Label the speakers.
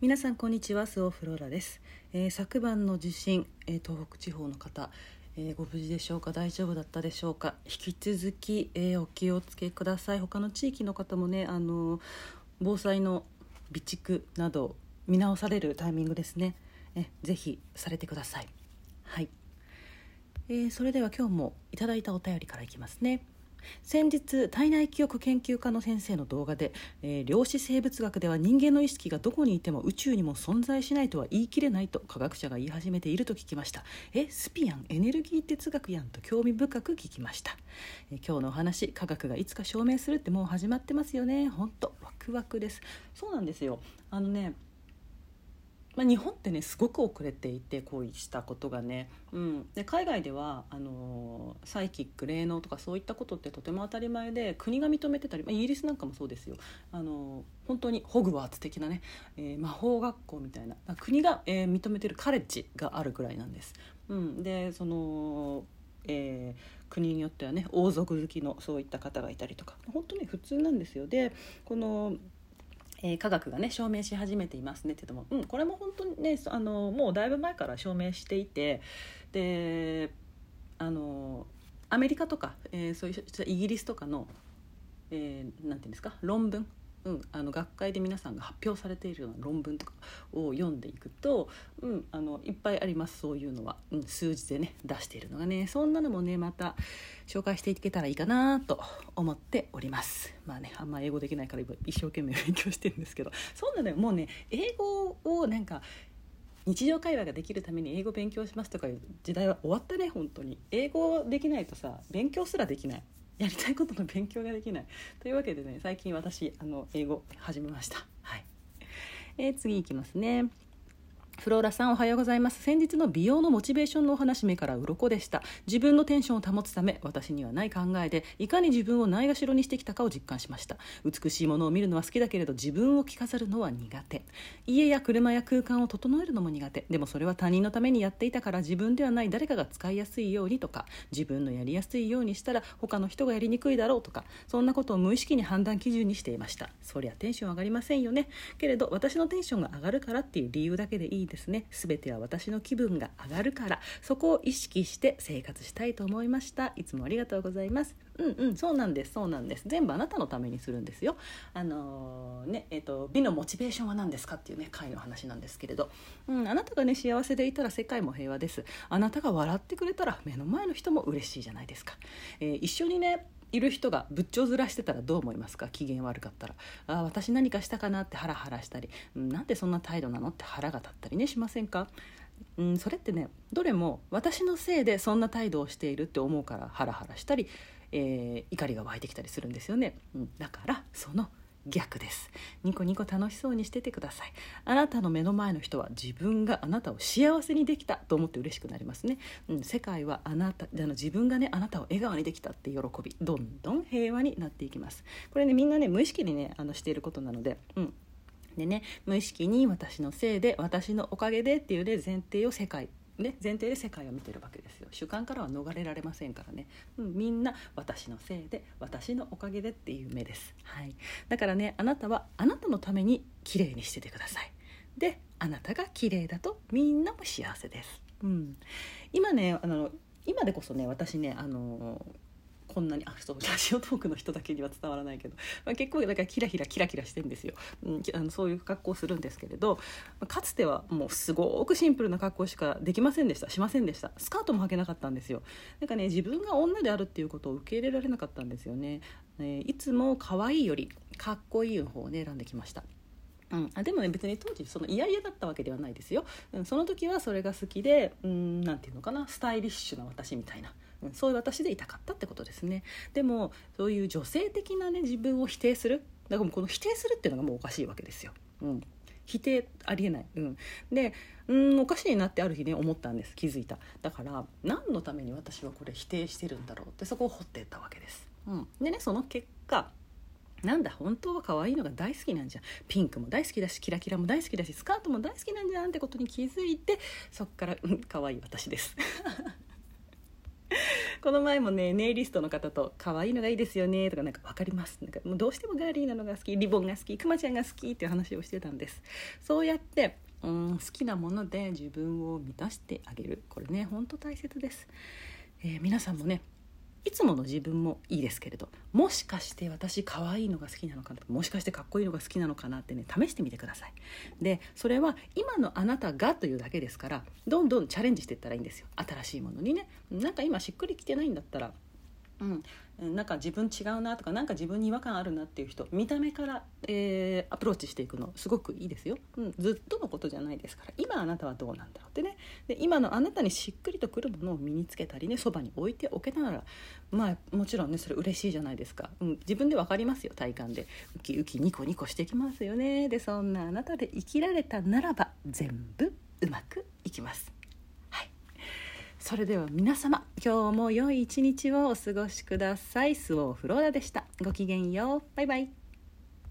Speaker 1: 皆さんこんにちはスオフローラです、えー昨晩の地震、えー東北地方の方、えーご無事でしょうか？大丈夫だったでしょうか？引き続き、えーお気をつけください。他の地域の方もねあのー防災の備蓄など見直されるタイミングですね。えぜひされてください。はい、えーそれでは今日もいただいたお便りからいきますね。先日体内記憶研究家の先生の動画で、えー量子生物学では人間の意識がどこにいても宇宙にも存在しないとは言い切れないと科学者が言い始めていると聞きました。えスピやんエネルギー哲学やんと興味深く聞きました、えー今日のお話科学がいつか証明するってもう始まってますよね。本当ワクワクです。そうなんですよ。あのねまあ、日本ってねすごく遅れていてこうしたことがね、うん、で海外ではあのーサイキック霊能とかそういったことってとても当たり前で国が認めてたり、まあ、イギリスなんかもそうですよ、あのー本当にホグワーツ的なね、えー魔法学校みたいな。国が、え認めてるカレッジがあるぐらいなんです。うん、でそのえー国によってはね王族好きのそういった方がいたりとか。本当に普通なんですよ。でこのえー科学がね証明し始めていますねって言っても、うん、これも本当にねあのもうだいぶ前から証明していてであのアメリカとか、えーそういうイギリスとかの、えーなんていうんですか論文うん、あの学会で皆さんが発表されているような論文とかを読んでいくと、うん、あのいっぱいありますそういうのは、うん、数字でね出しているのがね。そんなのもねまた紹介していけたらいいかなと思っております。まあねあんま英語できないから今一生懸命勉強してるんですけど。そうなのよもうね英語をなんか日常会話ができるために英語勉強しますとかいう時代は終わったね本当に。英語できないとさ勉強すらできない。やりたいことの勉強ができない。というわけでね最近私あの英語始めました。はい、えー次いきますね。フローラさんおはようございます。先日の美容のモチベーションのお話目から鱗でした。自分のテンションを保つため私にはない考えでいかに自分をないがしろにしてきたかを実感しました。美しいものを見るのは好きだけれど自分を着飾るのは苦手。家や車や空間を整えるのも苦手。でもそれは他人のためにやっていたから自分ではない誰かが使いやすいようにとか自分のやりやすいようにしたら他の人がやりにくいだろうとかそんなことを無意識に判断基準にしていました。そりゃテンション上がりませんよね。けれど私のテンションが上がるからっていう理由だけでいいですね。全ては私の気分が上がるから。そこを意識して生活したいと思いました。いつもありがとうございます。うんうん。そうなんです。そうなんです。全部あなたのためにするんですよ。あのーねえっ、と美のモチベーションは何ですかっていうね回の話なんですけれど、うん、あなたがね幸せでいたら世界も平和です。あなたが笑ってくれたら目の前の人も嬉しいじゃないですか、えー一緒にねいる人が仏頂面してたらどう思いますか？機嫌悪かったら。あ私何かしたかなってハラハラしたり、うんなんでそんな態度なのって腹が立ったりねしませんか？うん、それってねどれも私のせいでそんな態度をしているって思うからハラハラしたり、えー怒りが湧いてきたりするんですよね、うん、だからその逆です。ニコニコ楽しそうにしててください。あなたの目の前の人は自分があなたを幸せにできたと思って嬉しくなりますね、うん、世界はあなたあの自分がねあなたを笑顔にできたって喜び。どんどん平和になっていきます。これねみんなね無意識にねあのしていることなので。うん。でね無意識に私のせいで私のおかげでっていうね前提を世界ね、前提で世界を見てるわけですよ。主観からは逃れられませんからね、うん、みんな私のせいで私のおかげでっていう目です、はい、だからねあなたはあなたのために綺麗にしててください。であなたが綺麗だとみんなも幸せです、うん、今ねあの今でこそね私ねあのこんなにあそうラジオトークの人だけには伝わらないけど、まあ、結構だからキラキラキラキラしてるんですよ、うん、あのそういう格好をするんですけれどまあかつてはもうすごくシンプルな格好しかできませんでした。しませんでした。スカートも履けなかったんですよ。なんかね自分が女であるっていうことを受け入れられなかったんですよね、えーいつも可愛いよりかっこいい方をね選んできました。うん、あでもね別に当時その嫌々だったわけではないですよ、うん、その時はそれが好きでうんなていうのかな。スタイリッシュな私みたいな、うん、そういう私でいたかったってことですね。でもそういう女性的なね自分を否定する。だからもうこの否定するっていうのがもうおかしいわけですよ、うん、否定ありえない、うん、でうんおかしいなってある日ね思ったんです。気づいた。だから何のために私はこれ否定してるんだろうってそこを掘っていったわけです、うん、でねその結果なんだ本当は可愛いのが大好きなんじゃん。ピンクも大好きだしキラキラも大好きだしスカートも大好きなんじゃんってことに気づいてそっから、うん、可愛い私です。この前もねネイリストの方と「可愛いのがいいですよね」とか「なんか分かります」なんかもうどうしてもガーリーなのが好きリボンが好きクマちゃんが好きっていう話をしてたんです。そうやってうん好きなもので自分を満たしてあげる。これねほんと大切です、えー、皆さんもねいつもの自分もいいですけれどもしかして私可愛いのが好きなのかなもしかしてかっこいいのが好きなのかなってね試してみてください。でそれは今のあなたがというだけですからどんどんチャレンジしていったらいいんですよ。新しいものにね。なんか今しっくりきてないんだったらうん、なんか自分違うなとかなんか自分に違和感あるなっていう人見た目から、えー、アプローチしていくのすごくいいですよ、うん、ずっとのことじゃないですから今あなたはどうなんだろうってね。で今のあなたにしっくりとくるものを身につけたりねそばに置いておけたならまあもちろんねそれ嬉しいじゃないですか、うん、自分で分かりますよ体感で。ウキウキニコニコしてきますよね。でそんなあなたで生きられたならば全部うまくいきます。それでは皆様今日も良い一日をお過ごしください。スオーフローラでした。ごきげんよう。バイバイ。